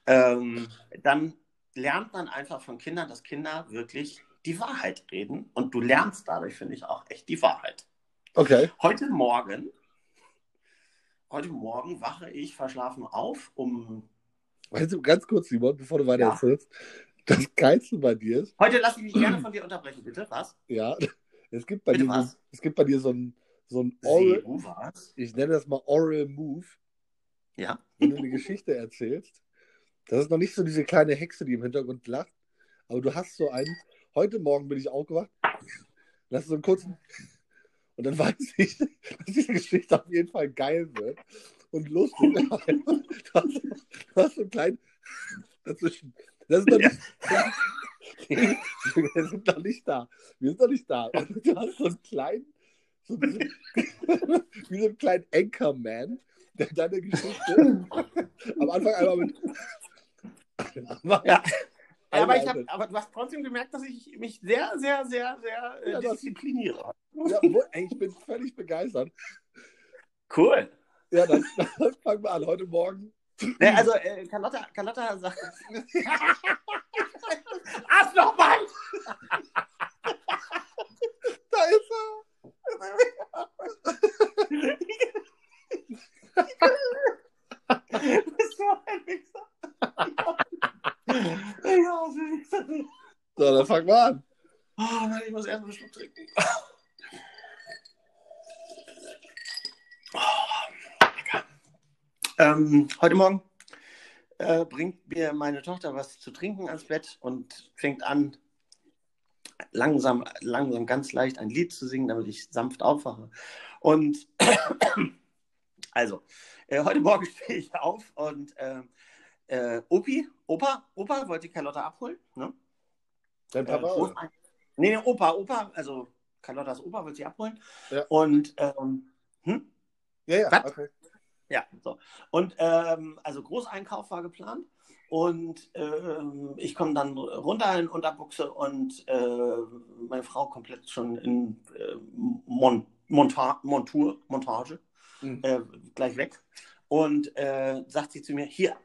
ähm, dann lernt man einfach von Kindern, dass Kinder wirklich die Wahrheit reden und du lernst dadurch, finde ich, auch echt die Wahrheit. Okay. Heute Morgen, heute Morgen wache ich verschlafen auf um. Weißt du, ganz kurz, Simon, bevor du weiter Ja. erzählst, das Geilste bei dir ist, Heute lass ich mich gerne von dir unterbrechen, bitte. Was? ja, es gibt bei Bitte dir, so, was? es gibt bei dir so ein, so ein Oral, was? ich nenne das mal Oral Move, Ja. wenn du eine Geschichte erzählst. Das ist noch nicht so diese kleine Hexe, die im Hintergrund lacht, aber du hast so einen, heute Morgen bin ich aufgewacht, das ist so einen kurzen, und dann weiß ich, dass diese Geschichte auf jeden Fall geil wird und lustig. Du hast, du hast so einen kleinen dazwischen. Das ist noch nicht, wir sind noch nicht da. Wir sind noch nicht da. Und du hast so einen kleinen, so so, wie so einen kleinen Anchorman, der deine Geschichte am Anfang einmal mit. Ja. Ja, aber, ich hab, aber du hast trotzdem gemerkt, dass ich mich sehr, sehr, sehr, sehr äh, Ja, diszipliniere. Ja, ich bin völlig begeistert. Cool. Ja, dann, dann fangen wir an. Heute Morgen. Ne, also, äh, Carlotta, Carlotta sagt. Arschlochmann! Da ist er. Du bist so ein Wichser. Ich hasse Wichser. So, dann fangen wir an. Oh Mann, ich muss erst einen Schluck trinken. Oh. Ähm, heute Morgen äh, bringt mir meine Tochter was zu trinken ans Bett und fängt an, langsam, langsam, ganz leicht ein Lied zu singen, damit ich sanft aufwache. Und also, äh, heute Morgen stehe ich auf und äh, äh, Opi, Opa, Opa wollte die Carlotta abholen. Ne? Dein Äh, Papa? Großein- nee, nee, Opa, Opa, also Carlottas Opa wird sie abholen. Ja. Und ähm, hm? Ja, ja. Was? Okay. Ja, so. Und ähm, also Großeinkauf war geplant. Und ähm, ich komme dann runter in Unterbuchse und äh, meine Frau komplett schon in äh, Mon Monta Montur, Montage, Mhm. äh, gleich weg. Und äh, sagt sie zu mir, hier,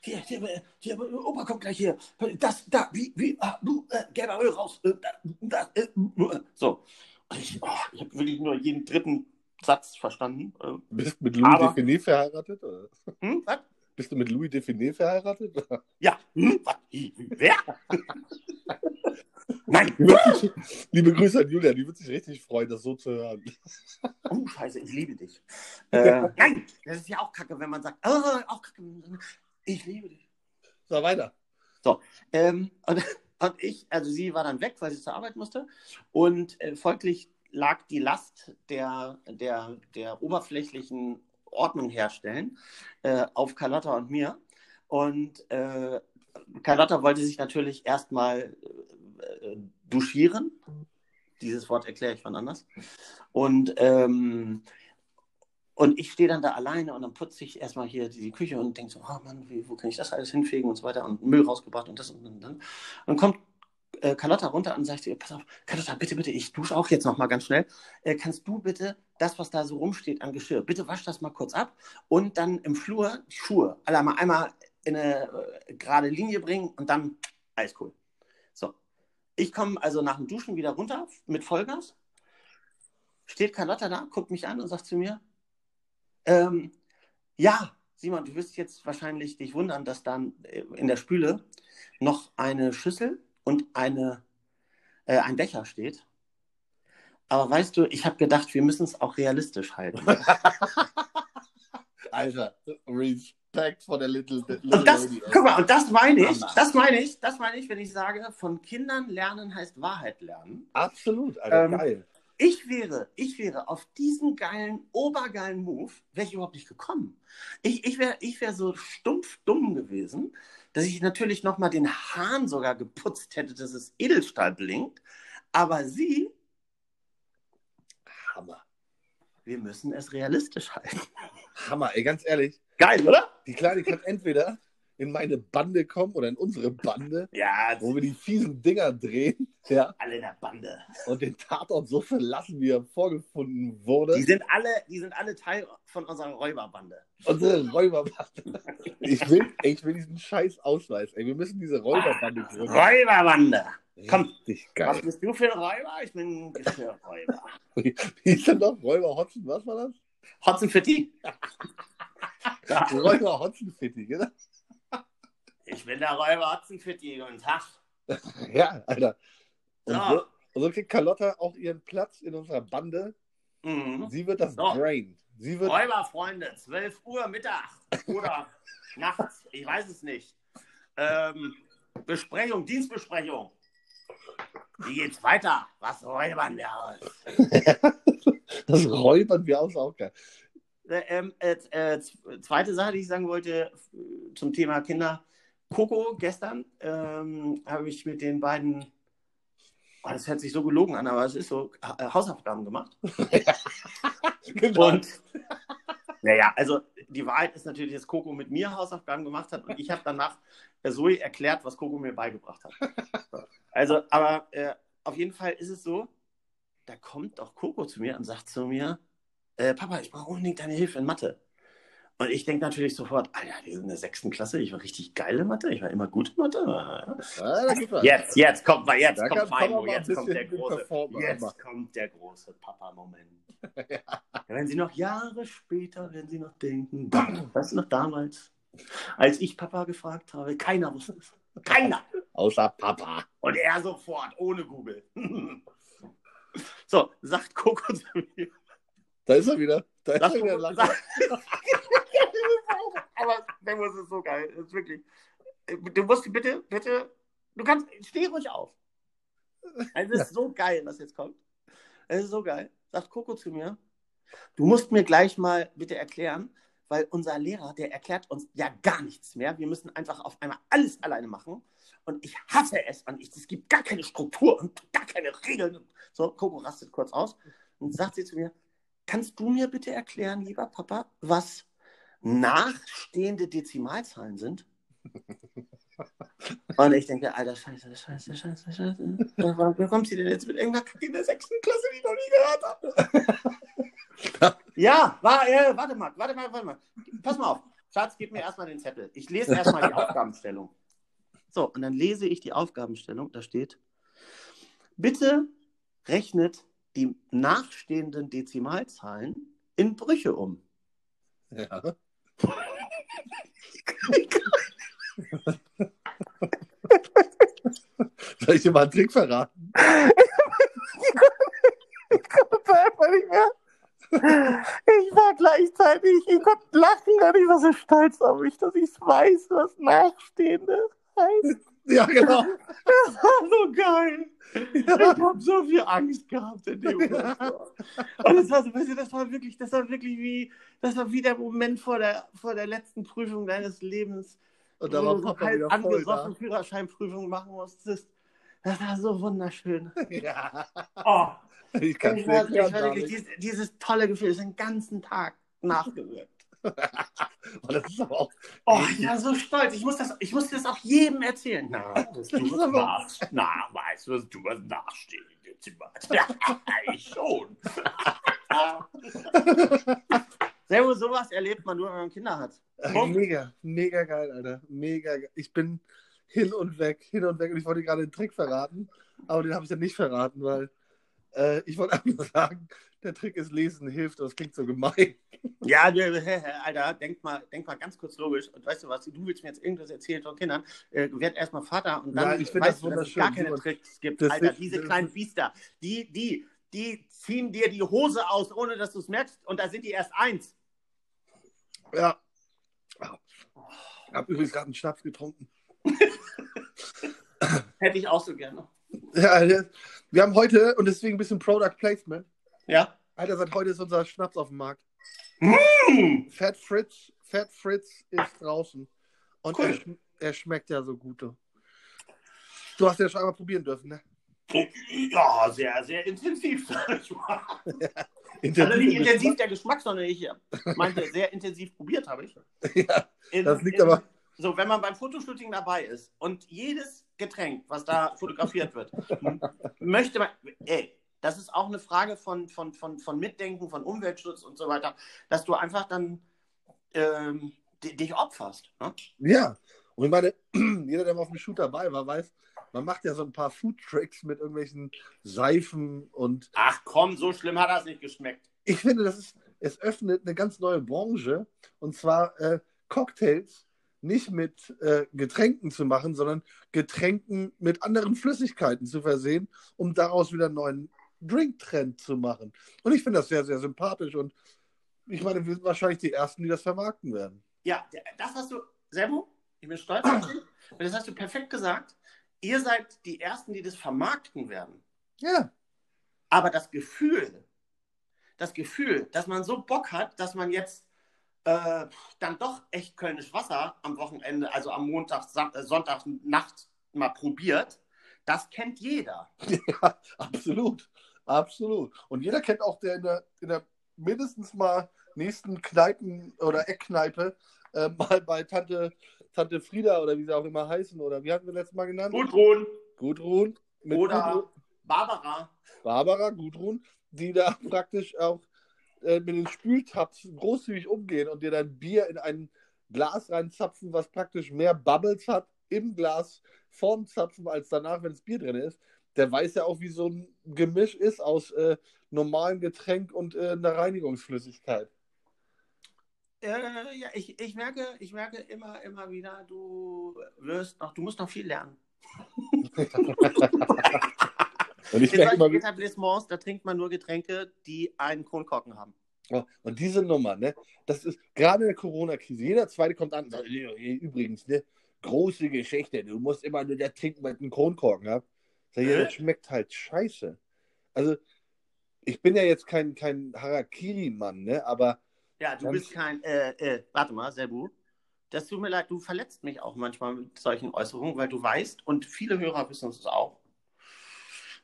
hier, hier, hier, Opa kommt gleich hier. Das, da, wie, wie, ah, du, äh, gelber Öl raus. Äh, da, da, äh. So. Und ich, oh, ich habe wirklich nur jeden dritten Satz verstanden. Äh, Bist du mit Louis Aber- Define verheiratet? Oder? hm, was? Bist du mit Louis Define verheiratet? Ja. Hm, was? Wer? Nein. Sich, liebe Grüße an Julia, die wird sich richtig freuen, das so zu hören. Oh, scheiße, ich liebe dich. Äh, nein, das ist ja auch kacke, wenn man sagt, oh, auch kacke. Ich liebe dich. So, weiter. Ähm, und, Und ich, also sie war dann weg, weil sie zur Arbeit musste. Und äh, folglich lag die Last der, der, der oberflächlichen Ordnung herstellen äh, auf Carlotta und mir. Und äh, Carlotta wollte sich natürlich erstmal äh, duschieren. Dieses Wort erkläre ich wann anders. Und, ähm, und ich stehe dann da alleine und dann putze ich erstmal hier die Küche und denke so, oh Mann, wie, wo kann ich das alles hinfegen und so weiter und Müll rausgebracht und das und dann. Und dann kommt äh, Carlotta runter und sagt ihr, pass auf, Carlotta, bitte, bitte, ich dusche auch jetzt noch mal ganz schnell. Äh, kannst du bitte das, was da so rumsteht an Geschirr, bitte wasch das mal kurz ab und dann im Flur die Schuhe alle mal einmal in eine äh, gerade Linie bringen und dann alles cool. So. Ich komme also nach dem Duschen wieder runter mit Vollgas. Steht Carlotta da, guckt mich an und sagt zu mir, ähm, ja, Simon, du wirst jetzt wahrscheinlich dich wundern, dass dann äh, in der Spüle noch eine Schüssel und eine, äh, ein Becher steht. Aber weißt du, ich habe gedacht, wir müssen es auch realistisch halten. Alter, Respekt vor der Little, little Und das, Lady. guck mal, und das meine ich, das meine ich, das meine ich, wenn ich sage, von Kindern lernen heißt Wahrheit lernen. Absolut, Alter, Ähm, geil. Ich wäre, ich wäre auf diesen geilen, obergeilen Move, wäre ich überhaupt nicht gekommen. Ich, ich wäre ich wär so stumpf dumm gewesen, dass ich natürlich nochmal den Hahn sogar geputzt hätte, dass es Edelstahl blinkt. Aber sie, Hammer. wir müssen es realistisch halten. Hammer, ey, ganz ehrlich. Geil, oder? Die Kleine kann entweder in meine Bande kommen oder in unsere Bande, Ja, wo wir die fiesen Dinger drehen, ja, alle in der Bande. und den Tatort so verlassen, wie er vorgefunden wurde. Die sind alle, die sind alle Teil von unserer Räuberbande. Unsere Räuberbande. Ich will, ey, ich will diesen scheiß Ausweis, ey. Wir müssen diese Räuberbande gründen. Räuberbande. Komm, Richtig Was geil. bist du für ein Räuber? Ich bin ein Geschirrräuber. Wie ist denn noch? Räuber Hotzen, was war das? Hotzenfitti. Ja, Räuber Hotzenfitti, genau. Ich bin der Räuber Hotzenfitti. Guten Tag. Ja, Alter. Und, So. so, so kriegt Carlotta auch ihren Platz in unserer Bande. Mhm. Sie wird das So. Brain. Sie wird Räuberfreunde, 12 Uhr Mittag oder nachts, ich weiß es nicht. Ähm, Besprechung, Dienstbesprechung. Wie geht's weiter? Was räubern wir aus? das Räubern wir aus auch geil. Äh, ähm, äh, äh, zweite Sache, die ich sagen wollte zum Thema Kinder. Coco, gestern ähm, habe ich mit den beiden, oh, das hört sich so gelogen an, aber es ist so, Ha- äh, Hausaufgaben gemacht. Genau. Und naja, also die Wahrheit ist natürlich, dass Coco mit mir Hausaufgaben gemacht hat und ich habe danach äh, Zoe erklärt, was Coco mir beigebracht hat. Also, aber äh, auf jeden Fall ist es so, da kommt doch Coco zu mir und sagt zu mir, äh, Papa, ich brauche unbedingt deine Hilfe in Mathe. Und ich denke natürlich sofort, Alter, die sind in der sechsten Klasse, ich war richtig geil in Mathe, ich war immer gut in Mathe. ja. Jetzt, jetzt kommt mal, jetzt Da kommt Feimo, jetzt kommt der große, jetzt aber- kommt der große Papa-Moment. ja. Wenn Sie noch Jahre später, wenn Sie noch denken, weißt du noch damals, als ich Papa gefragt habe, keiner wusste es. Keiner. Außer Papa. Und er sofort, ohne Google. so, sagt Coco zu mir. Da ist er wieder. Da ist er wieder. Coco, Lang. sag, aber der muss es so geil. Das ist wirklich. Du musst bitte, bitte, du kannst, steh ruhig auf. Es ist so geil, was jetzt kommt. Es ist so geil. Sagt Coco zu mir, du musst mir gleich mal bitte erklären, weil unser Lehrer, der erklärt uns ja gar nichts mehr. Wir müssen einfach auf einmal alles alleine machen. Und ich hasse es. Und ich, es gibt gar keine Struktur und gar keine Regeln. So, Coco rastet kurz aus und sagt sie zu mir, kannst du mir bitte erklären, lieber Papa, was nachstehende Dezimalzahlen sind? Und ich denke, Alter, scheiße, scheiße, scheiße, scheiße. Wo kommt sie denn jetzt mit irgendeiner Kacke in der sechsten Klasse, die ich noch nie gehört habe? ja, war, äh, warte mal, warte mal, warte mal. Pass mal auf. Schatz, gib mir erstmal den Zettel. Ich lese erstmal die Aufgabenstellung. So, und dann lese ich die Aufgabenstellung. Da steht, bitte rechnet die nachstehenden Dezimalzahlen in Brüche um. Ja. Soll ich dir mal einen Trick verraten? einfach nicht mehr. Ich war gleichzeitig, ich konnte lachen und ich war so stolz auf mich, dass ich weiß, was Nachstehende heißt. Ja, genau. Das war so geil. Ich habe so viel Angst gehabt in dem Moment. Und das war so, weißt du, das war wirklich, das war wirklich wie, das war wie der Moment vor der, vor der letzten Prüfung deines Lebens, Und wo da war Papa halb wieder voll angesoffen. Führerscheinprüfung machen musstest. Das war so wunderschön. Ja. Oh, Ich kann es nicht dieses, dieses tolle Gefühl, ist den ganzen Tag nachgewirkt. Und das ist aber auch. Oh, ich war so stolz. Ich muss das, ich muss das auch jedem erzählen. Na, das du was na, weißt du, was du was nachstehen in dem Zimmer. Ja, ich schon. Servus, sowas erlebt man nur, wenn man Kinder hat. Punkt. Mega, mega geil, Alter. Mega geil. Ich bin hin und weg, hin und weg. Und ich wollte gerade den Trick verraten, aber den habe ich dann nicht verraten, weil äh, ich wollte einfach nur sagen, der Trick ist Lesen hilft. Das klingt so gemein. Ja, Alter, denk mal, denk mal ganz kurz logisch. Und weißt du was, du willst mir jetzt irgendwas erzählen von Kindern. Äh, werd erstmal Vater und dann Ja, ich weißt das du, dass es gar keine. Tricks gibt. Das Alter, diese kleinen Biester, die, die, die ziehen dir die Hose aus, ohne dass du es merkst. Und da sind die erst eins. Ja. Ich habe übrigens gerade einen Schnaps getrunken. Hätte ich auch so gerne. Ja, wir haben heute, und deswegen ein bisschen Product Placement. Ja? Alter, seit heute ist unser Schnaps auf dem Markt. Hm. Fat Fritz, Fat Fritz ist draußen. Und Cool. er, schm- er schmeckt ja so gut. Du. hast ja schon einmal probieren dürfen, ne? Ja, sehr, sehr intensiv, sag ich mal. Intensiv Also nicht intensiv der Geschmack, sondern ich meinte, sehr intensiv probiert habe ich. Ja, In- Das liegt in- aber- So, wenn man beim Fotoshooting dabei ist und jedes Getränk, was da fotografiert wird, möchte man, ey, das ist auch eine Frage von, von, von, von Mitdenken, von Umweltschutz und so weiter, dass du einfach dann ähm, di- dich opferst. Ne? ja. Und ich meine, jeder, der mal auf dem Shoot dabei war, weiß, man macht ja so ein paar Food-Tricks mit irgendwelchen Seifen und Ach komm, so schlimm hat das nicht geschmeckt. ich finde, das ist, es öffnet eine ganz neue Branche und zwar äh, Cocktails nicht mit äh, Getränken zu machen, sondern Getränken mit anderen Flüssigkeiten zu versehen, um daraus wieder einen neuen Drink-Trend zu machen. Und ich finde das sehr, sehr sympathisch und ich meine, wir sind wahrscheinlich die Ersten, die das vermarkten werden. Ja, das hast du, Servo, ich bin stolz auf dich, und das hast du perfekt gesagt. Ihr seid die Ersten, die das vermarkten werden. Ja, Aber das Gefühl, das Gefühl, dass man so Bock hat, dass man jetzt äh, dann doch echt Kölnisch Wasser am Wochenende, also am Montag, äh, Sonntag Nacht mal probiert, das kennt jeder. ja, absolut. Absolut. Und jeder kennt auch, der in der, in der mindestens mal nächsten Kneipen- oder Eckkneipe äh, mal bei Tante, Tante Frieda oder wie sie auch immer heißen, oder wie hatten wir letztes Mal genannt? Gudrun Gudrun. Mit oder Gudrun, Barbara. Barbara, Gudrun, die da praktisch auch äh, mit den Spültabs großzügig umgehen und dir dann Bier in ein Glas reinzapfen, was praktisch mehr Bubbles hat im Glas vorm Zapfen als danach, wenn das Bier drin ist. Der weiß ja auch, wie so ein Gemisch ist aus äh, normalem Getränk und äh, einer Reinigungsflüssigkeit. Äh, ja, ich, ich, merke, ich merke immer, immer wieder, du wirst noch, du musst noch viel lernen. Und ich In merke immer, Etablissements, da trinkt man nur Getränke, die einen Kronkorken haben. Und diese Nummer, ne, das ist gerade in der Corona-Krise. Jeder Zweite kommt an und sagt, "Äh, übrigens, ne, große Geschichte, du musst immer nur der trinken, weil du einen Kronkorken hast. Sag ich, ja, das schmeckt halt scheiße. Also, ich bin ja jetzt kein, kein Harakiri-Mann, ne, aber Ja, du bist kein, äh, äh, warte mal, Sebu. Das tut mir leid, du verletzt mich auch manchmal mit solchen Äußerungen, weil du weißt, und viele Hörer wissen es auch,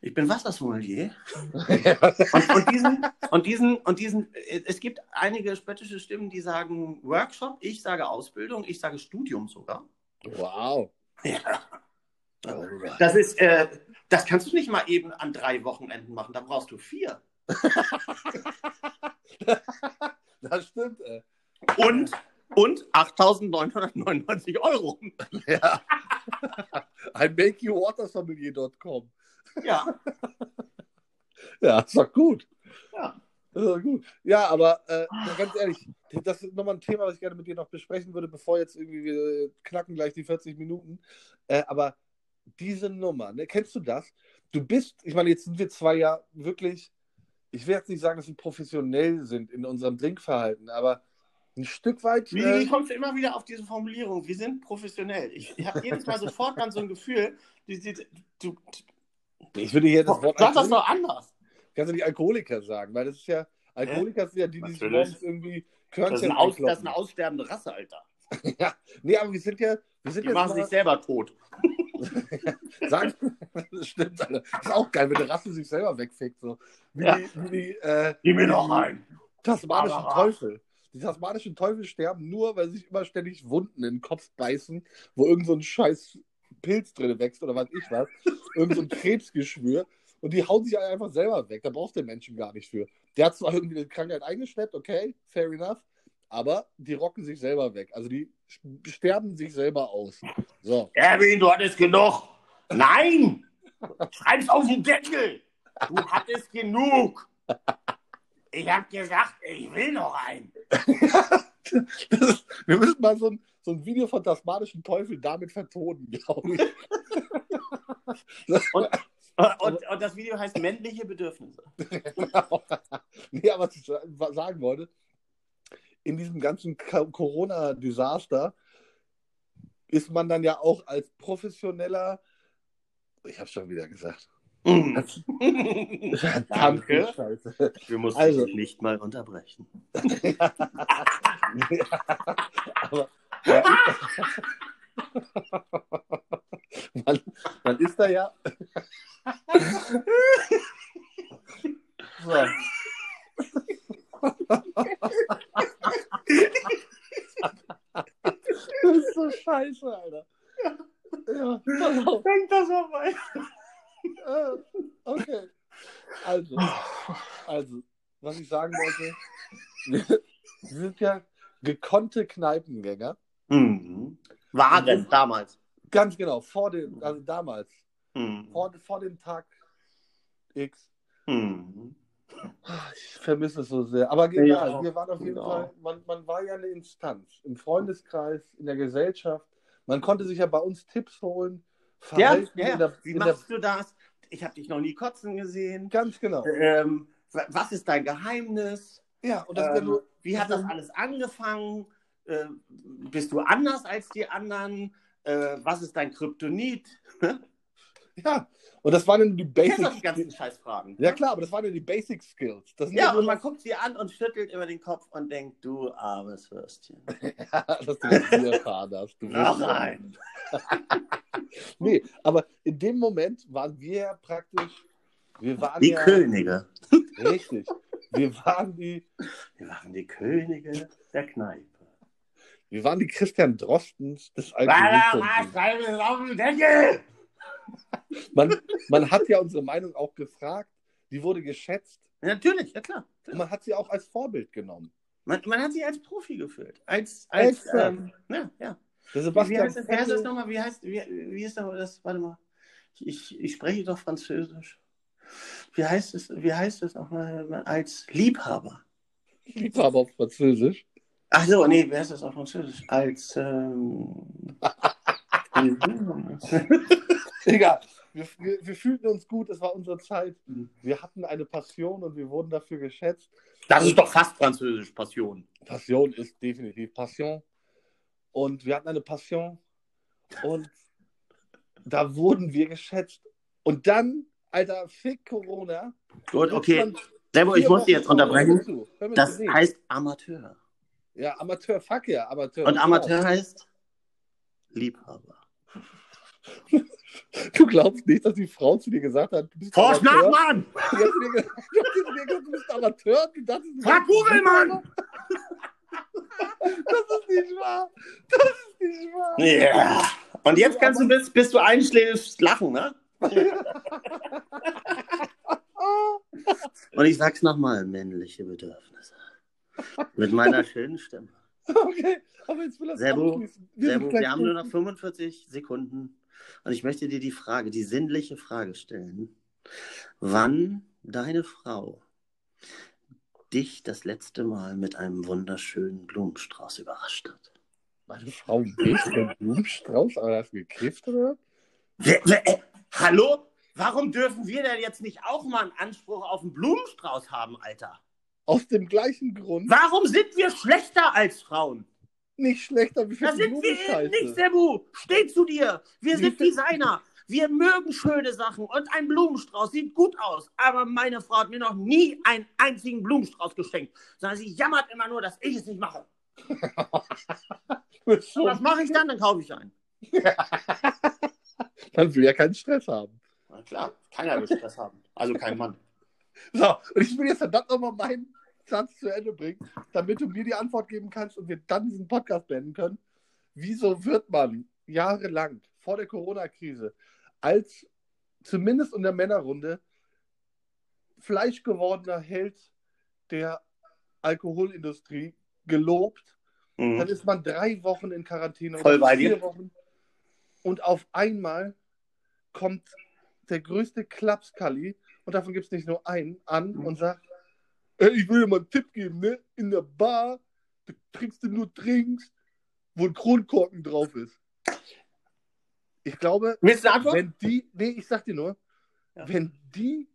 ich bin Wassersommelier. Und, und, diesen, und, diesen, und diesen, es gibt einige spöttische Stimmen, die sagen Workshop, ich sage Ausbildung, ich sage Studium sogar. wow. Ja. Alright. Das ist, äh, das kannst du nicht mal eben an drei Wochenenden machen, da brauchst du vier. Das stimmt, ey. Und, und 8.999 Euro. Ja. Ein makeyouwatersommelier.com. Ja, Ja, ist doch gut. ja. Das ist doch gut. Ja, aber äh, ganz ehrlich, das ist nochmal ein Thema, was ich gerne mit dir noch besprechen würde, bevor jetzt irgendwie wir knacken gleich die 40 Minuten. Äh, aber diese Nummer, ne, kennst du das? Du bist, ich meine, jetzt sind wir zwei ja wirklich, ich will jetzt nicht sagen, dass wir professionell sind in unserem Trinkverhalten, aber ein Stück weit. Wie, äh, wie kommst du immer wieder auf diese Formulierung? Wir sind professionell. Ich, ich habe jedes Mal sofort dann so ein Gefühl, die, die, du, ich würde hier das Wort sag das doch anders. kannst du nicht Alkoholiker sagen, weil das ist ja, Alkoholiker sind ja die, die sich irgendwie Das ist, Körnchen ein Aus, das ist eine aussterbende Rasse, Alter. Ja, nee, aber wir sind ja, wir sind Die machen mal, sich selber tot. sagen, das stimmt, Alter. Das ist auch geil, wenn eine Rasse sich selber wegfickt, so. Wie Ja. die, wie die äh, Gib mir noch ein. tasmanischen Aber- Teufel. Die tasmanischen Teufel sterben nur, weil sie sich immer ständig Wunden in den Kopf beißen, wo irgend so ein scheiß Pilz drin wächst oder was ich was. irgend so ein Krebsgeschwür. Und die hauen sich einfach selber weg. Da brauchst du den Menschen gar nicht für. Der hat zwar irgendwie eine Krankheit eingeschleppt, okay, fair enough, aber die rocken sich selber weg. Also die sterben sich selber aus. So. Erwin, du hattest genug. Nein! Schreib's auf den Deckel! Du hattest genug! Ich hab gesagt, ich will noch einen. Ist, wir müssen mal so ein, so ein Video von tasmanischen Teufel damit vertonen, glaube ich. Und, und das Video heißt männliche Bedürfnisse. nee, aber was ich sagen wollte, in diesem ganzen Corona-Desaster ist man dann ja auch als professioneller, ich habe schon wieder gesagt, verdammte Danke. Scheiße. Wir mussten Also. dich nicht mal unterbrechen. aber man, man ist da ja. so. Das ist so scheiße, Alter. Ja, pass auf. Denk das vorbei. Äh, Okay. Also, also, was ich sagen wollte, wir, wir sind ja gekonnte Kneipengänger. Mhm. Waren damals. Ganz genau, vor dem, also damals, Mhm. vor, vor dem Tag X. Mhm. Ich vermisse es so sehr. Aber egal, Ja, wir waren auf jeden ja. Fall, man, man war ja eine Instanz im Freundeskreis, in der Gesellschaft. Man konnte sich ja bei uns Tipps holen. Ja, Verhalten ja. der, Wie in der, machst du das? Ich habe dich noch nie kotzen gesehen. ganz genau. Ähm, wa- was ist dein Geheimnis? Ja, und das Ähm, nur, wie hat das alles angefangen? Äh, bist du anders als die anderen? Äh, was ist dein Kryptonit? ja, und das waren dann die Du doch die Basic ganzen Scheißfragen. Ja klar, aber das waren ja die Basic Skills. Ja, und man guckt sie an und schüttelt über den Kopf und denkt, du armes Würstchen. dass du erfahren hast. Du Noch ein. Nee, aber in dem Moment waren wir ja praktisch, wir waren Die ja Könige. richtig. Wir waren die, Wir waren die Könige der Kneipe. wir waren die Christian Drostens des Warte Man, man hat ja unsere Meinung auch gefragt, die wurde geschätzt natürlich, ja klar. und man hat sie auch als Vorbild genommen. Man, man hat sich als Profi gefühlt. Als, als ähm, ja, ja. Der Wie Sebastian heißt das, wie heißt das nochmal? Wie heißt, wie, wie ist das, warte mal. Ich, ich spreche doch Französisch. Wie heißt es, wie heißt es nochmal als Liebhaber? Liebhaber auf Französisch. Ach so, nee, wie heißt das auf Französisch? Als, ähm, Egal. Wir, wir, wir fühlten uns gut, es war unsere Zeit. Wir hatten eine Passion und wir wurden dafür geschätzt. das ist doch fast Französisch, Passion. Passion ist definitiv Passion. Und wir hatten eine Passion und da wurden wir geschätzt. Und dann, Alter, fick Corona. Gut, okay. Sebo, ich muss dich jetzt unterbrechen. Das heißt Amateur. Ja, Amateur, fuck ja, Amateur. Und Amateur heißt Liebhaber. Du glaubst nicht, dass die Frau zu dir gesagt hat, du bist Forsch nach, Amateur? Mann! Die hat zu dir gesagt, du bist Amateur. Du dachtest, du Frag Mann! Das ist nicht wahr. Das ist nicht wahr. Ja. Und jetzt kannst du, bis, bis du einschläfst, lachen, ne? Und ich sag's nochmal, männliche Bedürfnisse. Mit meiner schönen Stimme. Okay, aber jetzt will er es Servo, Servo, wir haben nur noch 45 Sekunden. Und ich möchte dir die Frage, die sinnliche Frage stellen. Wann deine Frau dich das letzte Mal mit einem wunderschönen Blumenstrauß überrascht hat? Meine Frau mich den Blumenstrauß, aber hast du gekifft oder? Äh, hallo? Warum dürfen wir denn jetzt nicht auch mal einen Anspruch auf einen Blumenstrauß haben, Alter? Aus dem gleichen Grund. Warum sind wir schlechter als Frauen? Nicht schlechter wie Da sind wir eben nicht, Sebu. Steh zu dir. Wir Wie sind Designer. Wir mögen schöne Sachen und ein Blumenstrauß sieht gut aus. Aber meine Frau hat mir noch nie einen einzigen Blumenstrauß geschenkt, sondern sie jammert immer nur, dass ich es nicht mache. Und was mache ich dann? Dann kaufe ich einen. Man will ja keinen Stress haben. Na klar, keiner will Stress haben. Also kein Mann. So, und ich will jetzt verdammt nochmal meinen Satz zu Ende bringen, damit du mir die Antwort geben kannst und wir dann diesen Podcast beenden können. Wieso wird man jahrelang vor der Corona-Krise als zumindest in der Männerrunde fleischgewordener Held der Alkoholindustrie gelobt? Dann Mhm. ist man drei Wochen in Quarantäne Voll oder bei vier dir. Wochen. Und auf einmal kommt der größte Klapskalli, und davon gibt es nicht nur einen, an Mhm. und sagt, "Ey, ich will dir mal einen Tipp geben, ne? In der Bar, da trinkst du nur Drinks, wo ein Kronkorken drauf ist. Ich glaube, wenn die, nee, ich sag dir nur, Ja. wenn die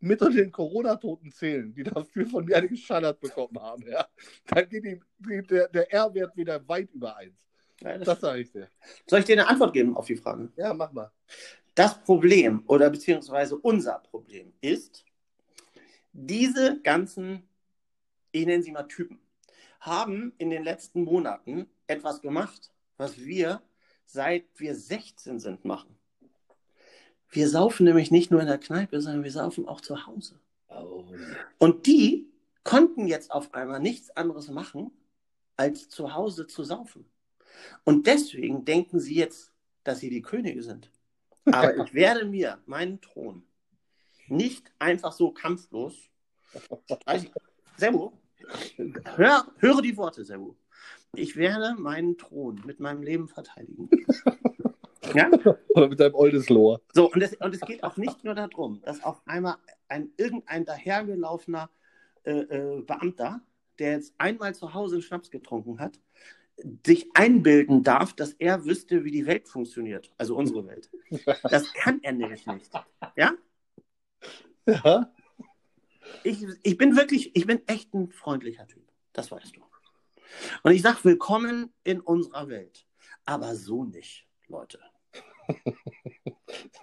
mit unter den Corona-Toten zählen, die dafür von mir eine geschallert bekommen haben, ja, dann geht die, die, der, der R-Wert wieder weit über eins. Ja, das Das sage ich dir. Soll ich dir eine Antwort geben auf die Frage? Ja, mach mal. Das Problem oder beziehungsweise unser Problem ist, diese ganzen, ich nenne sie mal Typen, haben in den letzten Monaten etwas gemacht, was wir seit wir 16 sind machen. Wir saufen nämlich nicht nur in der Kneipe, sondern wir saufen auch zu Hause. Oh, Und die konnten jetzt auf einmal nichts anderes machen, als zu Hause zu saufen. Und deswegen denken sie jetzt, dass sie die Könige sind. Aber ich werde mir meinen Thron nicht einfach so kampflos. Also, Servo, hör, höre die Worte, Servo. Ich werde meinen Thron mit meinem Leben verteidigen. Ja? Oder mit deinem Oldeslohr. So, und es, und es geht auch nicht nur darum, dass auf einmal ein irgendein dahergelaufener äh, äh, Beamter, der jetzt einmal zu Hause einen Schnaps getrunken hat, sich einbilden darf, dass er wüsste, wie die Welt funktioniert. Also unsere Welt. Das kann er nämlich nicht. Ja? Ja? Ich, ich bin wirklich, ich bin echt ein freundlicher Typ. Das weißt du. Und ich sage, willkommen in unserer Welt. Aber so nicht, Leute.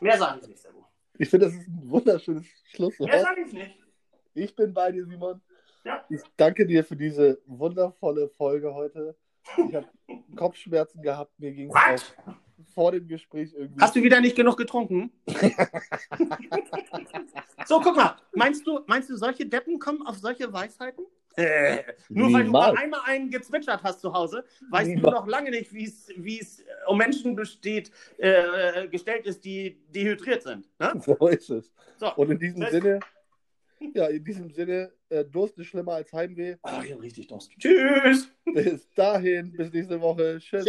Mehr sage ich nicht, Servo. Ich finde, das ist ein wunderschönes Mehr Schlusswort. sage ich nicht. Ich bin bei dir, Simon. Ja. Ich danke dir für diese wundervolle Folge heute. Ich habe Kopfschmerzen gehabt. Mir ging es vor dem Gespräch irgendwie. Hast du wieder nicht genug getrunken? so, guck mal. Meinst du, meinst du, solche Deppen kommen auf solche Weisheiten? Äh, nur weil du Niemals. mal einmal einen gezwitschert hast zu Hause, weißt du Niemals. noch lange nicht, wie es wie es um Menschen besteht, äh, gestellt ist, die dehydriert sind. Ne? So ist es. So. Und in diesem Das- Sinne, ja, in diesem Sinne, äh, Durst ist schlimmer als Heimweh. Oh, ich hab richtig Durst. Tschüss. Bis dahin, bis nächste Woche. Tschüss.